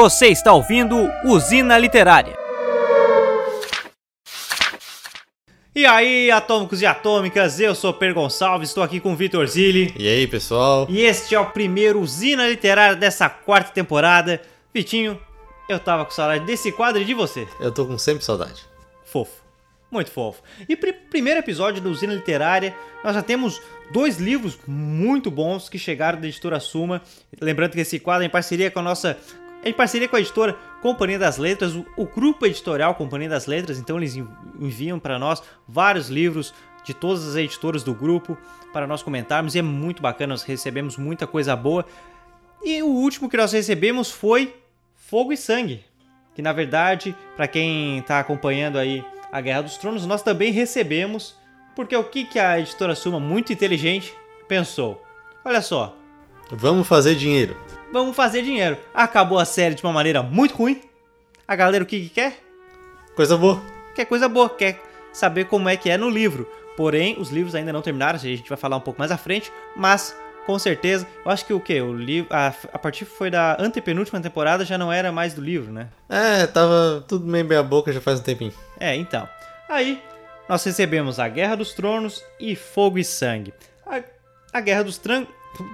Você está ouvindo Usina Literária. E aí, atômicos e atômicas, eu sou Per Gonçalves, estou aqui com o Vitor Zilli. E aí, pessoal? E este é o primeiro Usina Literária dessa quarta temporada. Vitinho, eu tava com saudade desse quadro e de você. Eu tô com sempre saudade. Fofo. Muito fofo. E pr primeiro episódio do Usina Literária, nós já temos dois livros muito bons que chegaram da editora Suma. Lembrando que esse quadro é em parceria com a nossa. Em parceria com a editora Companhia das Letras, o, o grupo editorial Companhia das Letras, então eles enviam para nós vários livros de todas as editoras do grupo para nós comentarmos e é muito bacana, nós recebemos muita coisa boa. E o último que nós recebemos foi Fogo e Sangue, que na verdade, para quem está acompanhando aí a Guerra dos Tronos, nós também recebemos, porque o que, que a editora Suma, muito inteligente, pensou? Olha só. Vamos fazer dinheiro. Vamos fazer dinheiro. Acabou a série de uma maneira muito ruim. A galera o que, que quer? Coisa boa. Quer coisa boa, quer saber como é que é no livro. Porém, os livros ainda não terminaram, a gente vai falar um pouco mais à frente, mas com certeza. Eu acho que o que? O livro. A, a partir foi da antepenúltima temporada, já não era mais do livro, né? É, tava tudo meio bem a boca já faz um tempinho. É, então. Aí, nós recebemos a Guerra dos Tronos e Fogo e Sangue. A, a Guerra dos, tran,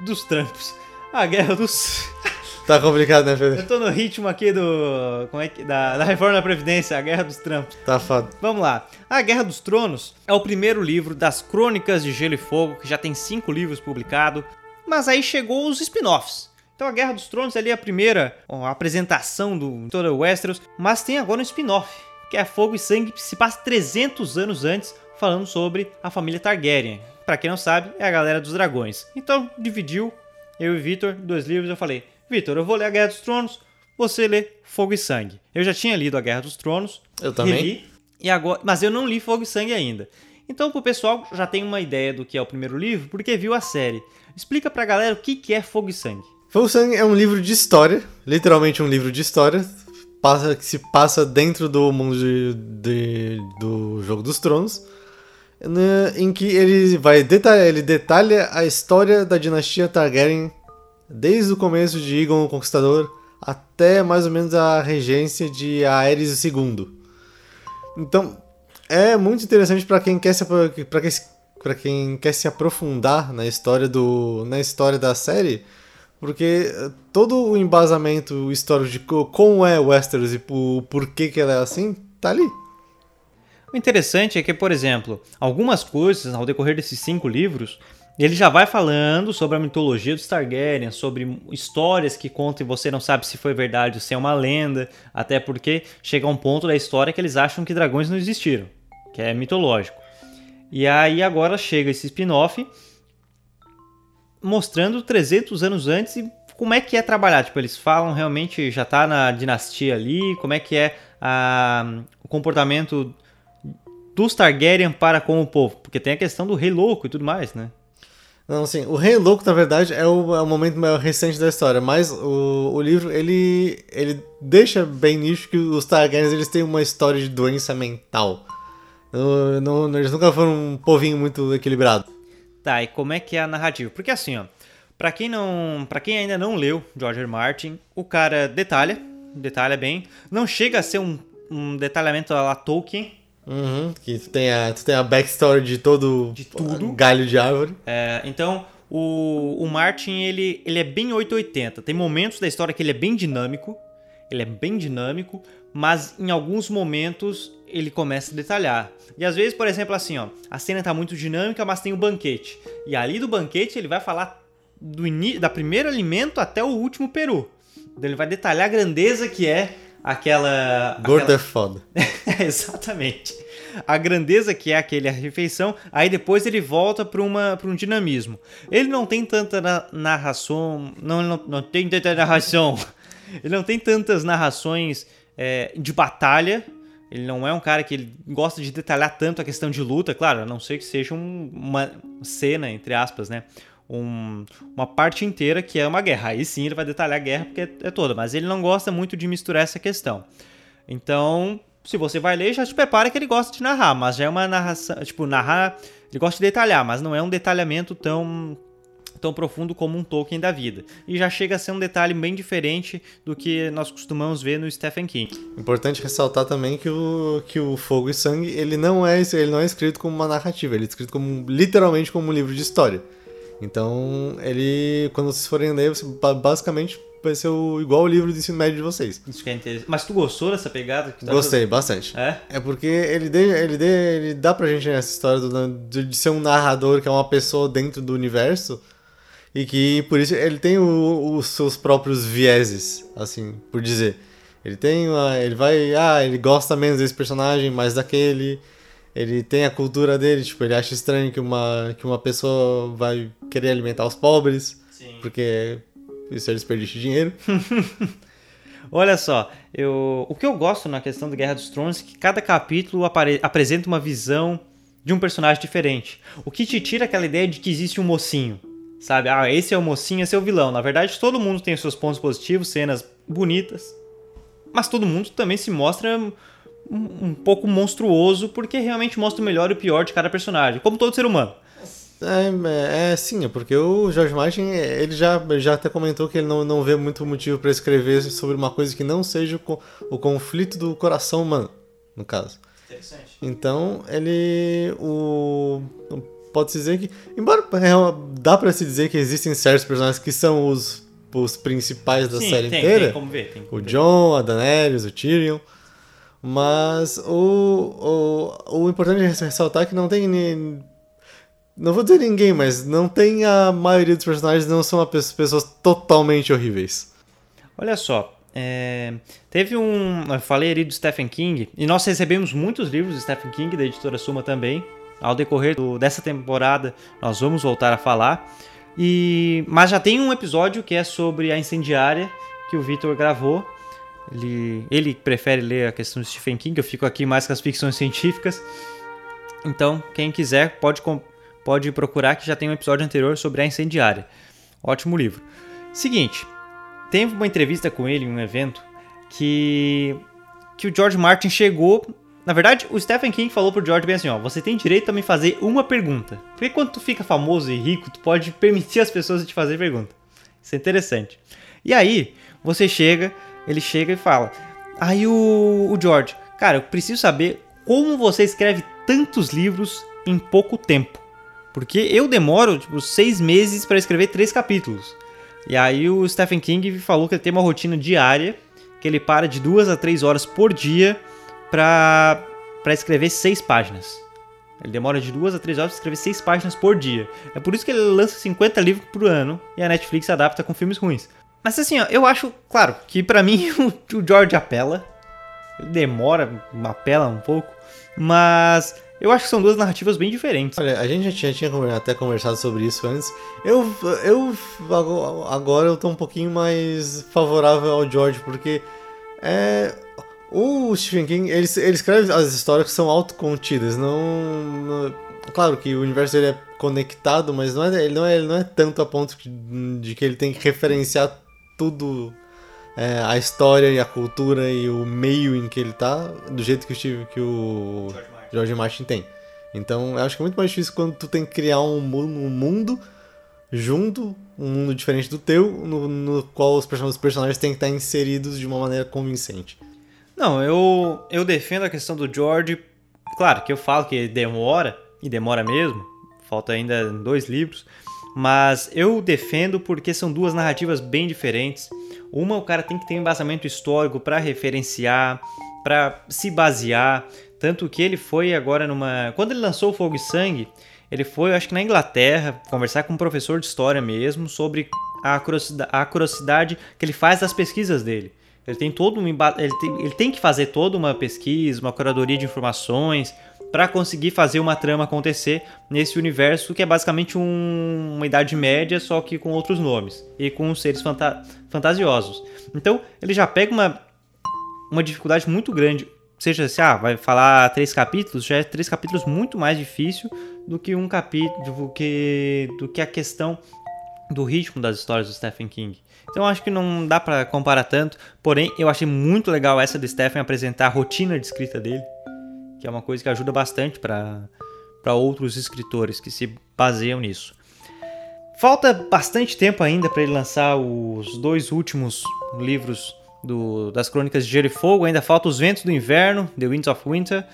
dos Trampos. A Guerra dos. Tá complicado, né, Pedro? Eu tô no ritmo aqui do. Como é que. Da, da reforma da Previdência, a Guerra dos Trampos. Tá foda. Vamos lá. A Guerra dos Tronos é o primeiro livro das Crônicas de Gelo e Fogo, que já tem cinco livros publicados. Mas aí chegou os spin-offs. Então a Guerra dos Tronos ali é a primeira ó, apresentação do todo o Westeros, mas tem agora um spin-off, que é Fogo e Sangue, que se passa 300 anos antes, falando sobre a família Targaryen. Para quem não sabe, é a galera dos dragões. Então dividiu eu e Vitor dois livros, eu falei: "Vitor, eu vou ler a Guerra dos Tronos, você lê Fogo e Sangue". Eu já tinha lido a Guerra dos Tronos, eu também. Reli, e agora, mas eu não li Fogo e Sangue ainda. Então, pro pessoal já tem uma ideia do que é o primeiro livro, porque viu a série. Explica pra galera o que, que é Fogo e Sangue. Fogo e Sangue é um livro de história, literalmente um livro de história, passa, que se passa dentro do mundo de, de, do Jogo dos Tronos, né, em que ele vai detalhar, ele detalha a história da dinastia Targaryen desde o começo de Aegon o Conquistador até mais ou menos a regência de Aerys II. Então, é muito interessante para quem quer se para quem, pra quem quer se aprofundar na história do na história da série, porque todo o embasamento histórico de como é Westeros e por, por que que ela é assim, tá ali. O interessante é que, por exemplo, algumas coisas ao decorrer desses cinco livros, ele já vai falando sobre a mitologia dos Targaryen, sobre histórias que contam e você não sabe se foi verdade ou se é uma lenda, até porque chega um ponto da história que eles acham que dragões não existiram, que é mitológico. E aí agora chega esse spin-off mostrando 300 anos antes e como é que é trabalhar. Tipo, eles falam realmente, já tá na dinastia ali, como é que é a, o comportamento dos Targaryen para com o povo. Porque tem a questão do rei louco e tudo mais, né? Não, assim, o Rei Louco, na verdade, é o, é o momento mais recente da história, mas o, o livro, ele, ele deixa bem nisso que os Targaryens, eles têm uma história de doença mental. Não, não, eles nunca foram um povinho muito equilibrado. Tá, e como é que é a narrativa? Porque assim, ó, pra quem, não, pra quem ainda não leu George R. Martin, o cara detalha, detalha bem, não chega a ser um, um detalhamento lá Tolkien, Uhum, que tu tem, a, tu tem a backstory de todo de tudo. galho de árvore. É, então, o, o Martin, ele, ele é bem 880. Tem momentos da história que ele é bem dinâmico, ele é bem dinâmico, mas em alguns momentos ele começa a detalhar. E às vezes, por exemplo, assim, ó, a cena tá muito dinâmica, mas tem o um banquete. E ali do banquete ele vai falar do da primeiro alimento até o último peru. Então ele vai detalhar a grandeza que é aquela. Gordo aquela... é foda. Exatamente. A grandeza que é aquele a refeição, aí depois ele volta para um dinamismo. Ele não tem tanta narração. Não, não, não tem tanta narração. Ele não tem tantas narrações é, de batalha. Ele não é um cara que ele gosta de detalhar tanto a questão de luta, claro, a não ser que seja um, uma cena, entre aspas, né? um, uma parte inteira que é uma guerra. Aí sim ele vai detalhar a guerra porque é, é toda, mas ele não gosta muito de misturar essa questão. Então, se você vai ler, já te prepara que ele gosta de narrar, mas já é uma narração, tipo, narrar, ele gosta de detalhar, mas não é um detalhamento tão tão profundo como um Tolkien da vida. E já chega a ser um detalhe bem diferente do que nós costumamos ver no Stephen King. Importante ressaltar também que o, que o Fogo e Sangue ele não é ele não é escrito como uma narrativa, ele é escrito como literalmente como um livro de história. Então ele quando vocês forem ler, basicamente vai ser o, igual o livro de ensino médio de vocês. Isso que é interessante. Mas tu gostou dessa pegada? Tá Gostei, bastante. É? É porque ele, dê, ele, dê, ele dá pra gente essa história do, de, de ser um narrador que é uma pessoa dentro do universo e que por isso ele tem o, os seus próprios vieses, assim, por dizer. Ele tem uma, ele vai, ah, ele gosta menos desse personagem, mais daquele. Ele tem a cultura dele, tipo, ele acha estranho que uma, que uma pessoa vai querer alimentar os pobres, Sim. porque isso é desperdício de dinheiro. Olha só, eu, o que eu gosto na questão do Guerra dos Tronos é que cada capítulo apare, apresenta uma visão de um personagem diferente. O que te tira aquela ideia de que existe um mocinho. Sabe? Ah, esse é o mocinho, esse é o vilão. Na verdade, todo mundo tem os seus pontos positivos, cenas bonitas. Mas todo mundo também se mostra um, um pouco monstruoso, porque realmente mostra o melhor e o pior de cada personagem, como todo ser humano. É, é, sim, é porque o George Martin, ele já, já até comentou que ele não, não vê muito motivo para escrever sobre uma coisa que não seja o, o conflito do coração humano, no caso. Interessante. Então, ele. O, Pode-se dizer que. Embora é, dá para se dizer que existem certos personagens que são os, os principais da Sim, série tem, inteira. Tem como ver, tem como o ver. John, a Daenerys, o Tyrion. Mas o, o, o importante é ressaltar que não tem não vou dizer ninguém, mas não tem a maioria dos personagens não são pessoas totalmente horríveis. Olha só, é, teve um. Eu falei ali do Stephen King, e nós recebemos muitos livros do Stephen King, da editora Suma também. Ao decorrer do, dessa temporada, nós vamos voltar a falar. E, mas já tem um episódio que é sobre a incendiária que o Victor gravou. Ele, ele prefere ler a questão do Stephen King, eu fico aqui mais com as ficções científicas. Então, quem quiser pode pode procurar que já tem um episódio anterior sobre a incendiária. Ótimo livro. Seguinte, teve uma entrevista com ele em um evento que que o George Martin chegou, na verdade, o Stephen King falou pro George bem assim, ó, você tem direito a me fazer uma pergunta. Porque quando tu fica famoso e rico, tu pode permitir as pessoas te fazer pergunta. Isso é interessante. E aí, você chega, ele chega e fala: "Aí o, o George, cara, eu preciso saber como você escreve tantos livros em pouco tempo. Porque eu demoro, tipo, seis meses para escrever três capítulos. E aí o Stephen King falou que ele tem uma rotina diária, que ele para de duas a três horas por dia para escrever seis páginas. Ele demora de duas a três horas para escrever seis páginas por dia. É por isso que ele lança 50 livros por ano e a Netflix adapta com filmes ruins. Mas assim, ó, eu acho, claro, que para mim o George apela. Ele demora, apela um pouco. Mas eu acho que são duas narrativas bem diferentes. Olha, a gente já tinha, tinha, até conversado sobre isso antes. Eu, eu agora eu tô um pouquinho mais favorável ao George, porque é, o Stephen King, ele, ele escreve as histórias que são autocontidas, não, não, Claro que o universo dele é conectado, mas não é, ele, não é, ele não é tanto a ponto de, de que ele tem que referenciar tudo é, a história e a cultura e o meio em que ele tá, do jeito que o, Steve, que o George Martin. George Martin tem. Então, eu acho que é muito mais difícil quando tu tem que criar um mundo, um mundo junto, um mundo diferente do teu, no, no qual os personagens, os personagens têm que estar inseridos de uma maneira convincente. Não, eu, eu defendo a questão do George. Claro que eu falo que demora, e demora mesmo, falta ainda dois livros, mas eu defendo porque são duas narrativas bem diferentes. Uma, o cara tem que ter um embasamento histórico para referenciar, para se basear. Tanto que ele foi agora numa. Quando ele lançou Fogo e Sangue, ele foi, acho que na Inglaterra, conversar com um professor de história mesmo sobre a curiosidade, a curiosidade que ele faz das pesquisas dele. Ele tem todo um ele tem, ele tem que fazer toda uma pesquisa, uma curadoria de informações para conseguir fazer uma trama acontecer nesse universo que é basicamente um, uma idade média só que com outros nomes e com seres fanta fantasiosos. Então ele já pega uma uma dificuldade muito grande. Seja se ah, vai falar três capítulos, já é três capítulos muito mais difícil do que um capítulo do que do que a questão do ritmo das histórias do Stephen King. Então acho que não dá para comparar tanto, porém eu achei muito legal essa do Stephen apresentar a rotina de escrita dele, que é uma coisa que ajuda bastante para para outros escritores que se baseiam nisso. Falta bastante tempo ainda para ele lançar os dois últimos livros do, das Crônicas de Gelo e Fogo. Ainda falta Os Ventos do Inverno, The Winds of Winter,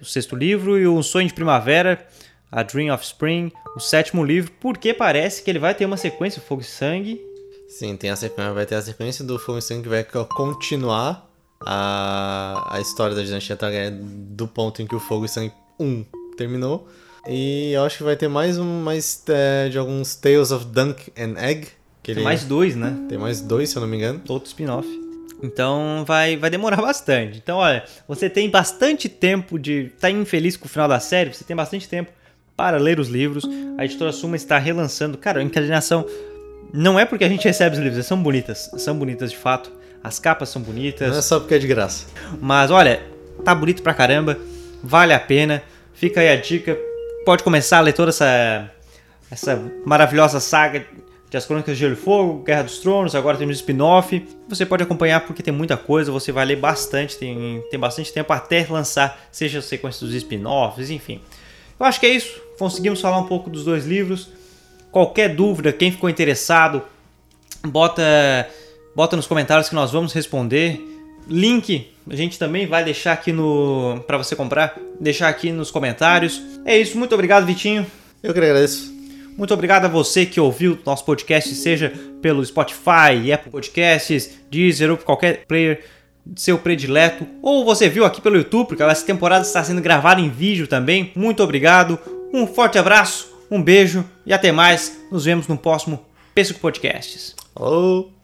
o sexto livro, e O Sonho de Primavera, A Dream of Spring, o sétimo livro, porque parece que ele vai ter uma sequência, Fogo e Sangue. Sim, tem a sequência, vai ter a sequência do Fogo e Sangue que vai continuar a, a história da dinastia Targaryen do ponto em que o Fogo e Sangue 1 terminou. E eu acho que vai ter mais um mais é, de alguns Tales of Dunk and Egg. Tem mais dois, né? Tem mais dois, se eu não me engano. Outro spin-off. Então vai, vai demorar bastante. Então, olha, você tem bastante tempo de estar tá infeliz com o final da série, você tem bastante tempo para ler os livros. A editora Suma está relançando. Cara, a encadernação não é porque a gente recebe os livros, são bonitas. São bonitas de fato. As capas são bonitas. Não é só porque é de graça. Mas olha, tá bonito pra caramba. Vale a pena. Fica aí a dica pode começar a ler toda essa, essa maravilhosa saga As Crônicas de Gelo e Fogo, Guerra dos Tronos, agora temos spin-off. Você pode acompanhar porque tem muita coisa, você vai ler bastante, tem, tem bastante tempo até lançar, seja a sequência dos spin-offs, enfim. Eu acho que é isso. Conseguimos falar um pouco dos dois livros. Qualquer dúvida, quem ficou interessado, bota, bota nos comentários que nós vamos responder. Link a gente também vai deixar aqui no para você comprar, deixar aqui nos comentários. É isso, muito obrigado, Vitinho. Eu que agradeço. Muito obrigado a você que ouviu nosso podcast, seja pelo Spotify, Apple Podcasts, Deezer ou qualquer player seu predileto, ou você viu aqui pelo YouTube, porque essa temporada está sendo gravada em vídeo também. Muito obrigado, um forte abraço, um beijo e até mais. Nos vemos no próximo Pesco Podcasts. Alô!